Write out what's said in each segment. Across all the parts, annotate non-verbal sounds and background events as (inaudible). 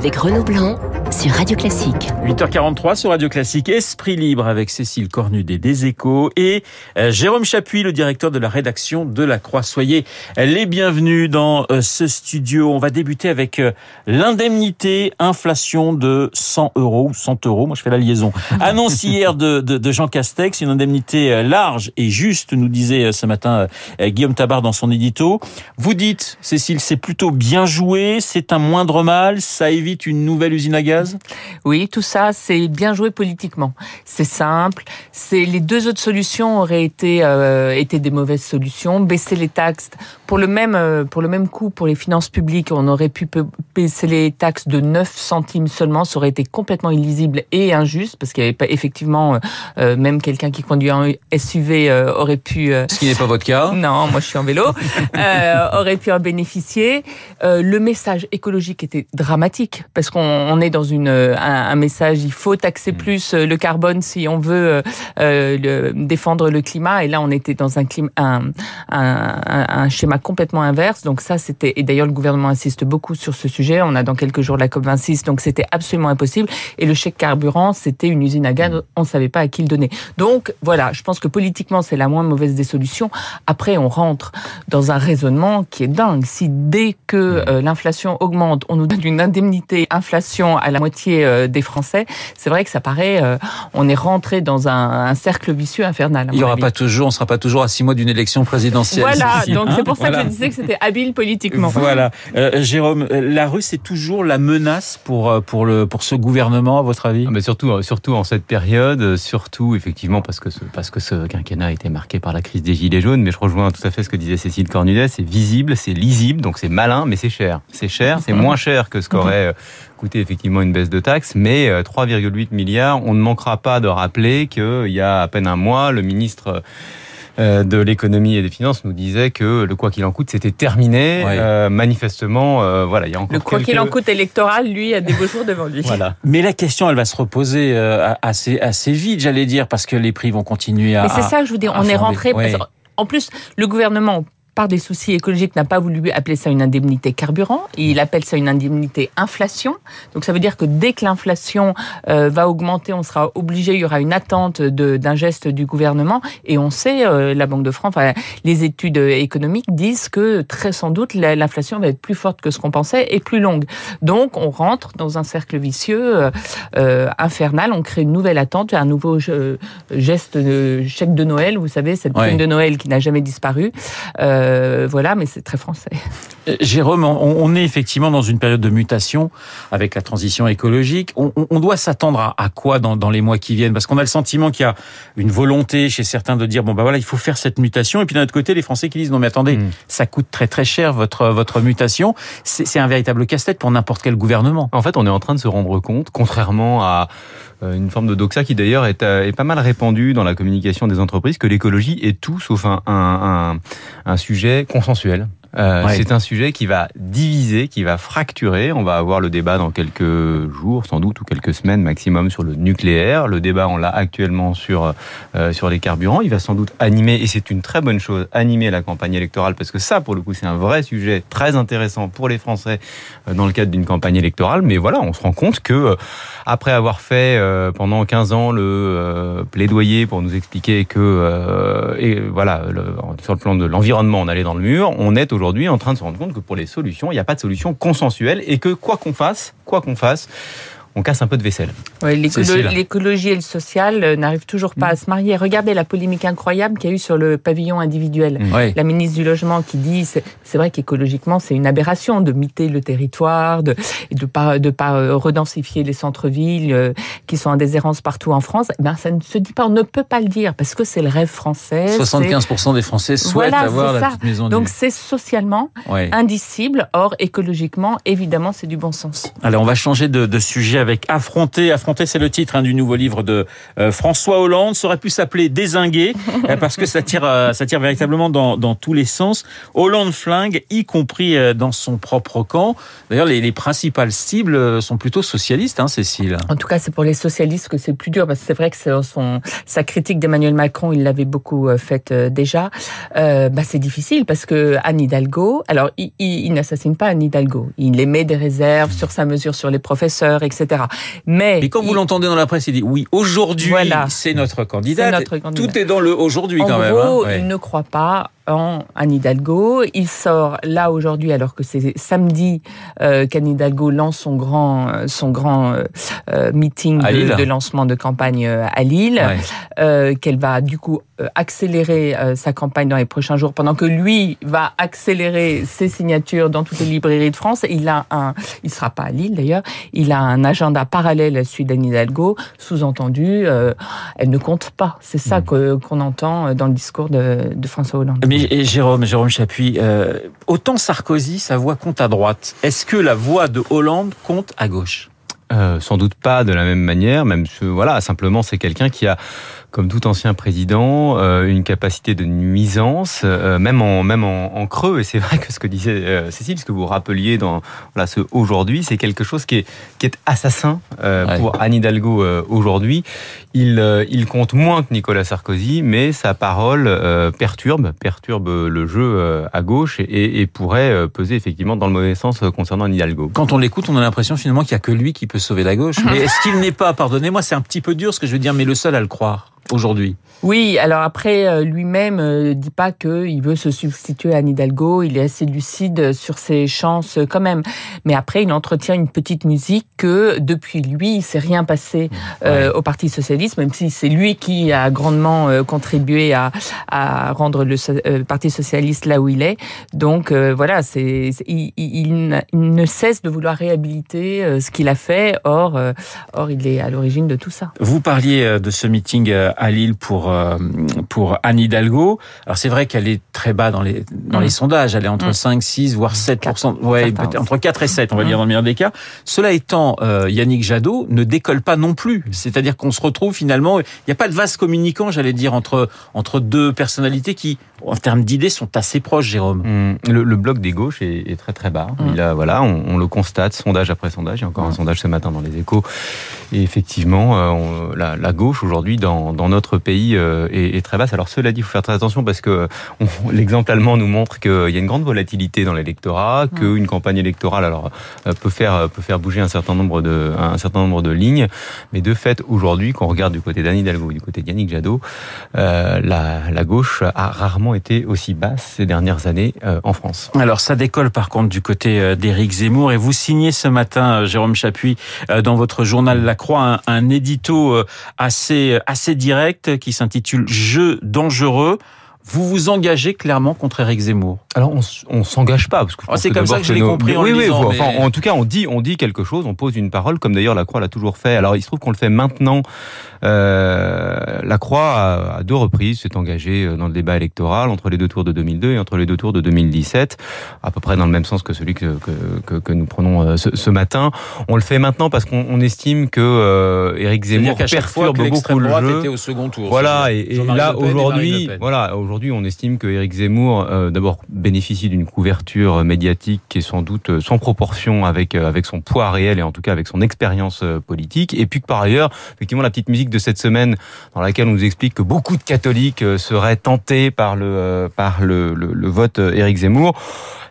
avec Renaud Blanc sur Radio Classique. 8h43 sur Radio Classique, Esprit Libre avec Cécile Cornudet des Échos et euh, Jérôme Chapuis, le directeur de la rédaction de La Croix. Soyez les bienvenus dans euh, ce studio. On va débuter avec euh, l'indemnité inflation de 100 euros ou 100 euros. Moi, je fais la liaison. (laughs) Annonce hier de, de, de Jean Castex, une indemnité large et juste, nous disait ce matin Guillaume Tabar dans son édito. Vous dites, Cécile, c'est plutôt bien joué, c'est un moindre mal, ça évite une nouvelle usine à gaz? Oui, tout ça, c'est bien joué politiquement. C'est simple. C'est les deux autres solutions auraient été euh, été des mauvaises solutions. Baisser les taxes pour le même euh, pour le même coût pour les finances publiques, on aurait pu baisser les taxes de 9 centimes seulement. Ça aurait été complètement illisible et injuste parce qu'il n'y avait pas effectivement euh, même quelqu'un qui conduit un SUV aurait pu. Ce qui n'est pas votre cas. (laughs) Non, moi je suis en vélo. (laughs) aurait pu en bénéficier. le message écologique était dramatique parce qu'on est dans une un, un, message il faut taxer mm. plus euh, le carbone si on veut euh, euh, le, défendre le climat. Et là on était dans un, climat, un, un, un schéma complètement inverse. Donc ça c'était et d'ailleurs le gouvernement insiste beaucoup sur ce sujet. On a dans quelques jours la COP 26 donc c'était absolument impossible. Et le chèque carburant c'était une usine à gaz. Mm. on savait pas à qui le donner. Donc voilà je pense que politiquement c'est la moins mauvaise des solutions. Après on rentre dans un raisonnement qui est dingue. Si dès que mm. l'inflation augmente on nous donne une indemnité inflation à la moitié euh, des Français, c'est vrai que ça paraît, euh, on est rentré dans un, cercle vicieux infernal. Il y aura pas toujours, on sera pas toujours à six mois d'une élection présidentielle. Voilà, donc c'est pour ça que je disais que c'était habile politiquement. Voilà, euh, Jérôme, la rue c'est toujours la menace pour pour le pour ce gouvernement à votre avis? Ah, Mais surtout surtout en cette période, surtout effectivement parce que ce, parce que ce quinquennat a été marqué par la crise des gilets jaunes. Mais je rejoins tout à fait ce que disait Cécile Cornudet, c'est visible, c'est lisible, donc c'est malin, mais c'est cher. C'est cher, c'est moins cher que ce qu'aurait coûté effectivement une baisse de taxes, mais 3,8 euh, milliards. On ne manquera pas de rappeler qu'il y a à peine un mois, le ministre euh, de l'économie et des finances nous disait que le quoi qu'il en coûte c'était terminé. Euh, manifestement, voilà, il y a encore le quoi qu'il en coûte électoral, lui, a des beaux jours devant lui. (laughs) Voilà. Mais la question, elle va se reposer assez assez vite, j'allais dire, parce que les prix vont continuer à. Mais c'est ça que je vous dis. On est rentré. En plus, le gouvernement par des soucis écologiques, n'a pas voulu appeler ça une indemnité carburant. Il appelle ça une indemnité inflation. Donc ça veut dire que dès que l'inflation euh, va augmenter, on sera obligé, il y aura une attente d'un geste du gouvernement. Et on sait, euh, la Banque de France, enfin, les études économiques disent que très sans doute l'inflation va être plus forte que ce qu'on pensait et plus longue. Donc on rentre dans un cercle vicieux euh, infernal. On crée une nouvelle attente, un nouveau geste de chèque de Noël. Vous savez, cette prime de Noël qui n'a jamais disparu. Euh, voilà, mais c'est très français. Euh, Jérôme, on, est effectivement dans une période de mutation avec la transition écologique. On, doit s'attendre à, quoi dans, les mois qui viennent? Parce qu'on a le sentiment qu'il y a une volonté chez certains de dire bon bah voilà, il faut faire cette mutation. Et puis d'un autre côté, les Français qui disent non mais attendez, hmm. ça coûte très très cher votre votre mutation. C'est un véritable casse-tête pour n'importe quel gouvernement. En fait, on est en train de se rendre compte, contrairement à euh, une forme de doxa qui d'ailleurs est, est, pas mal répandue dans la communication des entreprises, que l'écologie est tout sauf un, un, un sujet consensuel. Euh, c'est un sujet qui va diviser, qui va fracturer. On va avoir le débat dans quelques jours, sans doute, ou quelques semaines maximum sur le nucléaire. Le débat, on l'a actuellement sur euh, sur les carburants. Il va sans doute animer, et c'est une très bonne chose, animer la campagne électorale, parce que ça, pour le coup, c'est un vrai sujet très intéressant pour les Français euh, dans le cadre d'une campagne électorale. Mais voilà, on se rend compte que après avoir fait pendant 15 ans le plaidoyer pour nous expliquer que, et voilà, sur le plan de l'environnement, on allait dans le mur, on est aujourd'hui en train de se rendre compte que pour les solutions, il n'y a pas de solution consensuelle et que quoi qu'on fasse, quoi qu'on fasse, on casse un peu de vaisselle. L'écologie et le social euh, n'arrivent toujours pas à se marier. Regardez la polémique incroyable qu'il y a eu sur le pavillon individuel. Mm. La ministre du Logement qui dit, c'est vrai qu'écologiquement, c'est une aberration de miter le territoire, de de pas de pas euh, redensifier les centres-villes euh, qui sont en déshérence partout en France. Eh ben ça ne se dit pas, on ne peut pas le dire parce que c'est le rêve français. 75% des Français souhaitent avoir la petite maison. Donc c'est socialement indicible. Or écologiquement, évidemment, c'est du bon sens. Alors on va changer de, de sujet avec Affronter. Affronter, c'est le titre hein, du nouveau livre de euh, François Hollande. Ça aurait pu s'appeler Désinguer (laughs) euh, parce que ça tire, euh, ça tire véritablement dans, tous les sens. Hollande flingue, y compris dans son propre camp. D'ailleurs, les, les, principales cibles sont plutôt socialistes, hein, Cécile. En tout cas, c'est pour les socialistes que c'est plus dur parce que c'est vrai que sa critique d'Emmanuel Macron, il l'avait beaucoup faite déjà. Bah, c'est difficile parce que Anne Hidalgo, alors il, il, il n'assassine pas Anne Hidalgo, il émet des réserves sur sa mesure sur les professeurs, etc. Mais, quand vous l'entendez dans la presse, il dit oui, aujourd'hui, c'est notre candidat. Tout est dans le aujourd'hui quand même. En gros, hein. il ne croit pas en Anne Hidalgo. Il sort là aujourd'hui, alors que c'est samedi euh, qu'Anne Hidalgo lance son grand, euh, son grand euh, euh, meeting de, de, lancement de campagne à Lille, euh, qu'elle va du coup accélérer sa campagne dans les prochains jours, pendant que lui va accélérer ses signatures dans toutes les librairies de France. Il a un, il sera pas à Lille d'ailleurs, il a un agenda parallèle à celui d'Anne Hidalgo. Sous-entendu, elle ne compte pas. C'est ça mmh. qu'on entend dans le discours de, de François Hollande. Mais et Jérôme, Jérôme Chapuis, euh, autant Sarkozy, sa voix compte à droite. Est-ce que la voix de Hollande compte à gauche? Euh, Sans doute pas de la même manière. Même voilà, simplement c'est quelqu'un qui a comme tout ancien président, euh, une capacité de nuisance, euh, même en même en, creux. Et c'est vrai que ce que disait Cécile, ce que vous rappeliez dans voilà, ce aujourd'hui, c'est quelque chose qui est qui est assassin pour Anne Hidalgo aujourd'hui. Il il compte moins que Nicolas Sarkozy, mais sa parole perturbe perturbe le jeu à gauche et, et, pourrait peser effectivement dans le mauvais sens concernant Anne Hidalgo. Quand on l'écoute, on a l'impression finalement qu'il y a que lui qui peut sauver la gauche. Mais (laughs) est-ce qu'il n'est pas, pardonnez-moi, c'est un petit peu dur ce que je veux dire, mais le seul à le croire aujourd'hui oui, alors après, euh, lui-même euh, dit pas qu'il veut se substituer à Anne Hidalgo. Il est assez lucide sur ses chances euh, quand même. Mais après, il entretient une petite musique que depuis lui, il s'est rien passé au Parti socialiste, même si c'est lui qui a grandement contribué à, à rendre le Parti socialiste là où il est. Donc voilà, c'est il, il, ne cesse de vouloir réhabiliter ce qu'il a fait. Or, or, il est à l'origine de tout ça. Vous parliez de ce meeting à Lille pour euh, pour Anne Hidalgo. Alors c'est vrai qu'elle est très bas dans les dans les mm. sondages, elle est entre 5 mm. 6 voire 7 ouais, entre 4 et 7, on va mm. dire dans le meilleur des cas. Cela étant, euh, Yannick Jadot ne décolle pas non plus. C'est-à-dire qu'on se retrouve finalement, il n'y a pas de vase communicant, j'allais dire entre entre deux personnalités qui en termes d'idées sont assez proches, Jérôme. Le, le, bloc des gauches est, est très très bas. Il a voilà, on, on, le constate sondage après sondage. Il y a encore un sondage ce matin dans les Échos. Et effectivement, euh, on, la, la, gauche aujourd'hui dans, dans notre pays euh, est, très basse. Alors cela dit, il faut faire très attention parce que (laughs) l'exemple allemand nous montre qu'il y a une grande volatilité dans l'électorat, qu'une campagne électorale alors euh, peut faire peut faire bouger un certain nombre de un certain nombre de lignes, mais de fait aujourd'hui, quand on regarde du côté d'Anne Hidalgo, du côté d'Yannick Jadot, euh, la, la gauche a rarement été aussi basse ces dernières années en France. Alors ça décolle par contre du côté d'Éric Zemmour et vous signez ce matin, Jérôme Chapuis, dans votre journal La Croix, un, un édito assez assez direct qui s'intitule Jeu dangereux. Vous vous engagez clairement contre Eric Zemmour Alors on, on s'engage pas parce que oh, c'est comme ça que je l'ai compris. En oui, oui. enfin, en tout cas, on dit, on dit quelque chose, on pose une parole, comme d'ailleurs la Croix l'a toujours fait. Alors il se trouve qu'on le fait maintenant. Euh, la Croix a, à deux reprises s'est engagée euh, dans le débat électoral entre les deux tours de 2002 et entre les deux tours de 2017, à peu près dans le même sens que celui que que, que, nous prenons euh, ce, ce, matin. On le fait maintenant parce qu'on estime que euh, Éric Zemmour perturbe beaucoup le jeu. Était au second tour. Voilà, et, et là aujourd'hui, voilà aujourd'hui, on estime que Éric Zemmour, euh, d'abord, bénéficie d'une couverture médiatique qui est sans doute euh, sans proportion avec euh, avec son poids réel et en tout cas avec son expérience politique. Et puis que par ailleurs, effectivement, la petite musique de cette semaine, dans laquelle on nous explique que beaucoup de catholiques seraient tentés par le par le, le vote Éric Zemmour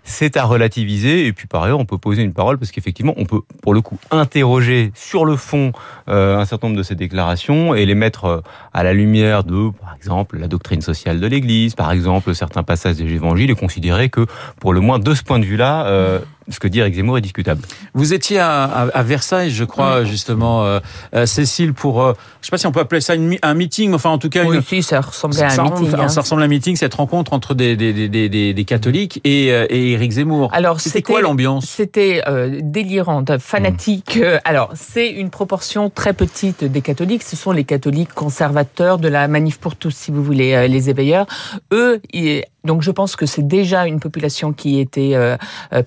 c'est à relativiser. Et puis par ailleurs, on peut poser une parole parce qu'effectivement, on peut pour le coup interroger sur le fond euh, un certain nombre de ces déclarations et les mettre euh, à la lumière de, par exemple, la doctrine sociale de l'Église, par exemple, certains passages des évangiles et considérer que, pour le moins de ce point de vue-là, euh, ce que dit Eric Zemmour est discutable. Vous étiez à, à, Versailles, je crois, justement, euh, euh, Cécile, pour, euh, je sais pas si on peut appeler ça une, un meeting, enfin en tout cas... Oui, une, si, ça ressemblait à un meeting. Hein. Ça ressemble à un meeting, cette rencontre entre des, des, des, des, des catholiques et, euh, et Éric Zemmour. Alors, c'était quoi l'ambiance? C'était euh, délirante, fanatique. Mmh. Alors, c'est une proportion très petite des catholiques. Ce sont les catholiques conservateurs de la manif pour tous, si vous voulez, les éveilleurs. Eux, ils, donc je pense que c'est déjà une population qui était euh,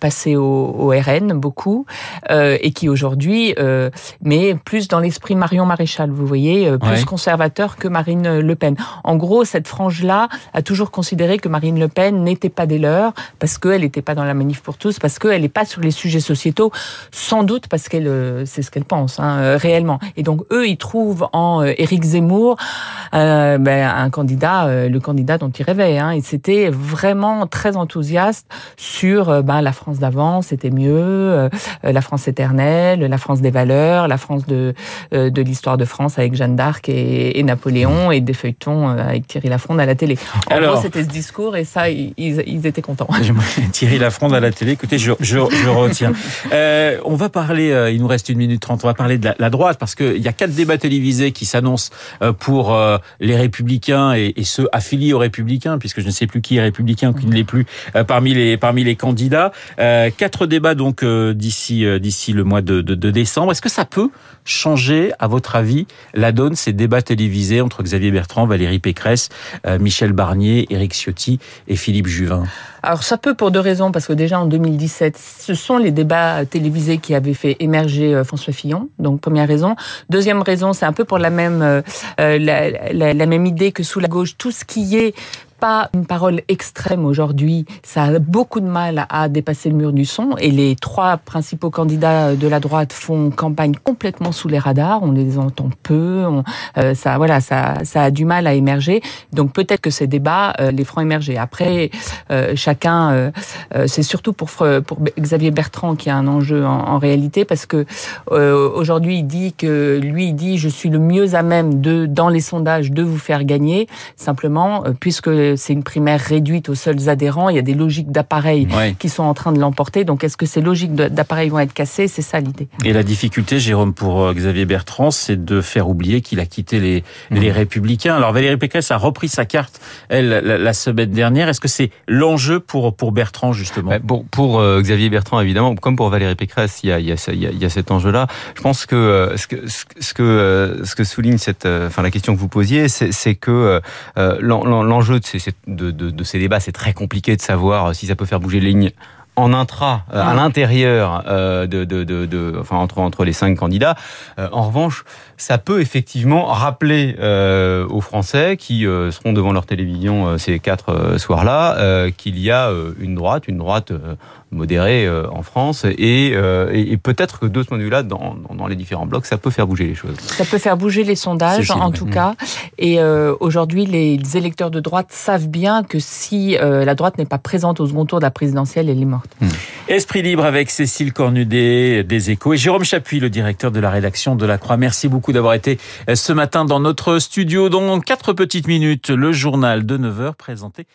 passée au au, au RN beaucoup euh, et qui aujourd'hui, euh, mais plus dans l'esprit Marion Maréchal, vous voyez, euh, plus Ouais. conservateur que Marine Le Pen. En gros, cette frange-là a toujours considéré que Marine Le Pen n'était pas des leurs parce qu'elle n'était pas dans la manif pour tous, parce qu'elle n'est pas sur les sujets sociétaux, sans doute parce qu'elle, c'est ce qu'elle pense hein, réellement. Et donc eux, ils trouvent en Éric Zemmour ben, un candidat, le candidat dont ils rêvaient. Hein. Et c'était vraiment très enthousiaste sur ben, la France d'avant, c'était mieux, euh, la France éternelle, la France des valeurs, la France de, euh, de l'histoire de France avec Jeanne d'Arc et, et Napoléon et des feuilletons euh, avec Thierry Lafronde à la télé. En Alors- gros, c'était ce discours et ça, ils, ils- étaient contents. (laughs) Thierry Lafronde à la télé. Écoutez, je, je, je retiens. (laughs) Euh, on va parler, euh, il nous reste une minute trente, on va parler de la, la droite parce qu'il y a quatre débats télévisés qui s'annoncent pour euh, les républicains et, et ceux affiliés aux républicains, puisque je ne sais plus qui est républicain ou qui ne l'est plus euh, parmi les parmi les candidats. Euh, quatre débats donc euh, d'ici euh, d'ici le mois de, décembre. Est-ce que ça peut changer, à votre avis, la donne ces débats télévisés entre Xavier Bertrand, Valérie Pécresse, euh, Michel Barnier, Éric Ciotti et Philippe Juvin? Alors ça peut pour deux raisons, parce que déjà en 2017, ce sont les débats télévisés qui avaient fait émerger François Fillon. Donc première raison. Deuxième raison, c'est un peu pour la même la même idée que sous la gauche, tout ce qui est pas une parole extrême aujourd'hui, ça a beaucoup de mal à dépasser le mur du son. Et les trois principaux candidats de la droite font campagne complètement sous les radars. On les entend peu. On, euh, ça, voilà, ça, ça a du mal à émerger. Donc peut-être que ces débats euh, les feront émerger. Après, euh, chacun, euh, euh, c'est surtout pour Fre- pour Xavier Bertrand qui a un enjeu en, en réalité parce que euh, aujourd'hui il dit que lui il dit je suis le mieux à même de dans les sondages de vous faire gagner. Simplement, euh, puisque c'est une primaire réduite aux seuls adhérents, il y a des logiques d'appareils Ouais. qui sont en train de l'emporter. Donc est-ce que ces logiques d'appareils vont être cassées? C'est ça l'idée. Et la difficulté, Jérôme, pour euh, Xavier Bertrand, c'est de faire oublier qu'il a quitté les, les Républicains. Alors Valérie Pécresse a repris sa carte, elle, la, la semaine dernière. Est-ce que c'est l'enjeu pour, pour Bertrand, justement? Ouais, Pour, pour euh, Xavier Bertrand, évidemment, comme pour Valérie Pécresse, il y a, il y a, il y a, il y a cet enjeu-là. Je pense que euh, ce que ce que ce que, euh, ce que souligne cette, euh, enfin la question que vous posiez, c'est que euh, l'en- l'en- l'enjeu de ces, ces- de, ces débats, c'est très compliqué de savoir si ça peut faire bouger les lignes en intra, euh, à Ah. l'intérieur euh, de, de, de, de- enfin entre entre les cinq candidats. Euh, en revanche, ça peut effectivement rappeler aux Français qui seront devant leur télévision ces quatre soirs-là qu'il y a une droite, une droite modérée en France, et, et, et peut-être que de ce point de vue-là, dans, dans, les différents blocs, ça peut faire bouger les choses. Ça peut faire bouger les sondages, en tout cas. Et euh, aujourd'hui, les électeurs de droite savent bien que si la droite n'est pas présente au second tour de la présidentielle, elle est morte. Esprit libre avec Cécile Cornudet des Échos et Jérôme Chapuis, le directeur de la rédaction de La Croix. Merci beaucoup d'avoir été euh, ce matin dans notre studio. Dans quatre petites minutes, le journal de 9h présenté